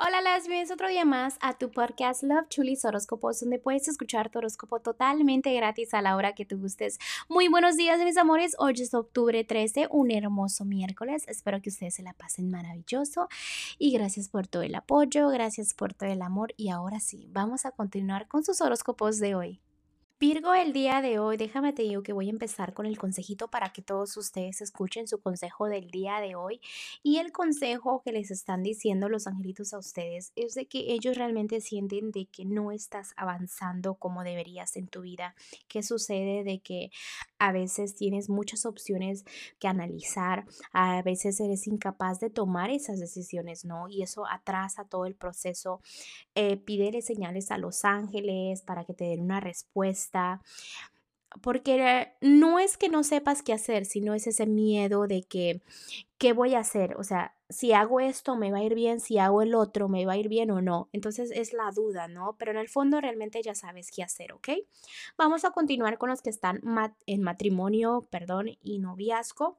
Hola, las bienvenidos otro día más a tu podcast Love Chulis Horóscopos, donde puedes escuchar tu horóscopo totalmente gratis a la hora que tú gustes. Muy buenos días, mis amores. Hoy es octubre 13, un hermoso miércoles. Espero que ustedes se la pasen maravilloso. Y gracias por todo el apoyo, gracias por todo el amor. Y ahora sí, vamos a continuar con sus horóscopos de hoy. Virgo, el día de hoy, déjame te digo que voy a empezar con el consejito para que todos ustedes escuchen su consejo del día de hoy. Y el consejo que les están diciendo los angelitos a ustedes es de que ellos realmente sienten de que no estás avanzando como deberías en tu vida. ¿Qué sucede? De que a veces tienes muchas opciones que analizar, a veces eres incapaz de tomar esas decisiones, ¿no? Y eso atrasa todo el proceso. Eh, pídele señales a los ángeles para que te den una respuesta porque no es que no sepas qué hacer, sino es ese miedo de que, ¿qué voy a hacer? O sea, si hago esto, me va a ir bien, si hago el otro, me va a ir bien o no. Entonces es la duda, ¿no? Pero en el fondo realmente ya sabes qué hacer, ¿ok? Vamos a continuar con los que están en matrimonio, perdón, y noviazgo.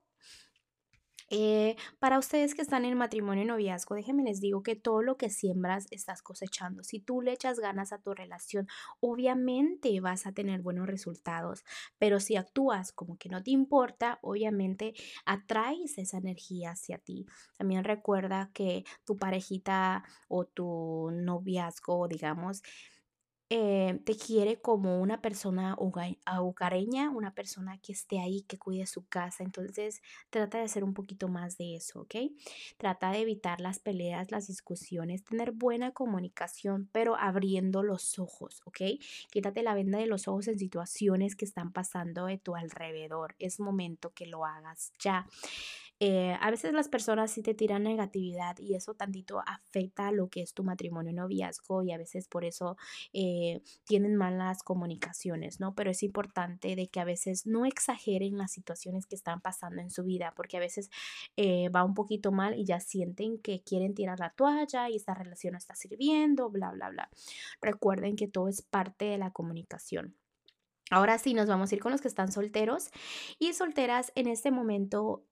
Eh, para ustedes que están en matrimonio y noviazgo, déjenme les digo que todo lo que siembras estás cosechando. Si tú le echas ganas a tu relación, obviamente vas a tener buenos resultados, pero si actúas como que no te importa, obviamente atraes esa energía hacia ti. También recuerda que tu parejita o tu noviazgo, digamos, eh, te quiere como una persona hogareña, una persona que esté ahí, que cuide su casa. Entonces, trata de hacer un poquito más de eso, ¿ok? Trata de evitar las peleas, las discusiones, tener buena comunicación, pero abriendo los ojos, ¿ok? Quítate la venda de los ojos en situaciones que están pasando de tu alrededor. Es momento que lo hagas ya. Eh, a veces las personas sí te tiran negatividad y eso tantito afecta lo que es tu matrimonio noviazgo y a veces por eso eh, tienen malas comunicaciones, ¿no? Pero es importante de que a veces no exageren las situaciones que están pasando en su vida porque a veces eh, va un poquito mal y ya sienten que quieren tirar la toalla y esta relación no está sirviendo, bla, bla, bla. Recuerden que todo es parte de la comunicación. Ahora sí, nos vamos a ir con los que están solteros y solteras en este momento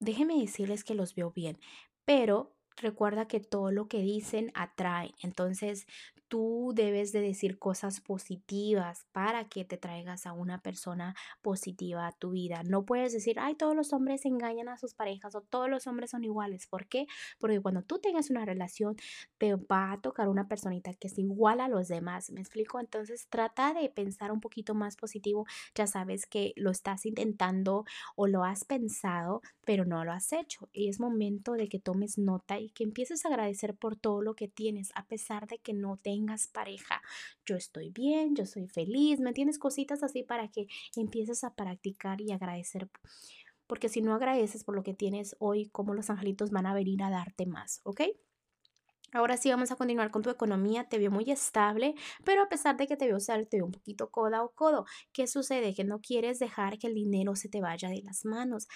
déjenme decirles que los veo bien, pero recuerda que todo lo que dicen atrae. Entonces, tú debes de decir cosas positivas para que te traigas a una persona positiva a tu vida. No puedes decir, ay, todos los hombres engañan a sus parejas o todos los hombres son iguales. ¿Por qué? Porque cuando tú tengas una relación, te va a tocar una personita que es igual a los demás. ¿Me explico? Entonces, trata de pensar un poquito más positivo. Ya sabes que lo estás intentando o lo has pensado, pero no lo has hecho. Y es momento de que tomes nota que empieces a agradecer por todo lo que tienes, a pesar de que no te tengas pareja. Yo estoy bien, yo soy feliz, ¿me tienes cositas así para que empieces a practicar y agradecer? Porque si no agradeces por lo que tienes hoy, ¿cómo los angelitos van a venir a darte más? ¿Ok? Ahora sí vamos a continuar con tu economía. Te veo muy estable, pero a pesar de que te veo estable, te veo un poquito coda o codo. ¿Qué sucede? Que no quieres dejar que el dinero se te vaya de las manos.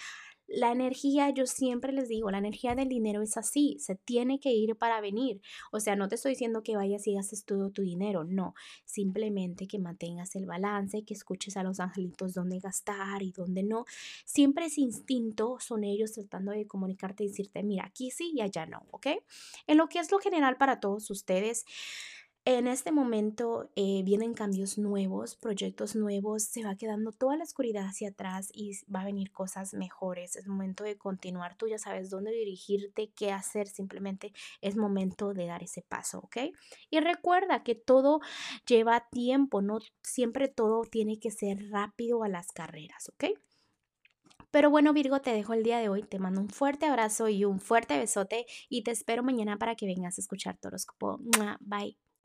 La energía, yo siempre les digo, la energía del dinero es así, se tiene que ir para venir. O sea, no te estoy diciendo que vayas y gastes todo tu dinero, no. Simplemente que mantengas el balance, que escuches a los angelitos dónde gastar y dónde no. Siempre es instinto, son ellos tratando de comunicarte y decirte, mira, aquí sí y allá no, ¿ok? En lo que es lo general para todos ustedes. En este momento eh, vienen cambios nuevos, proyectos nuevos, se va quedando toda la oscuridad hacia atrás y va a venir cosas mejores. Es momento de continuar, tú ya sabes dónde dirigirte, qué hacer, simplemente es momento de dar ese paso, ¿ok? Y recuerda que todo lleva tiempo, no siempre todo tiene que ser rápido a las carreras, ¿ok? Pero bueno, Virgo, te dejo el día de hoy. Te mando un fuerte abrazo y un fuerte besote y te espero mañana para que vengas a escuchar horóscopo. Bye.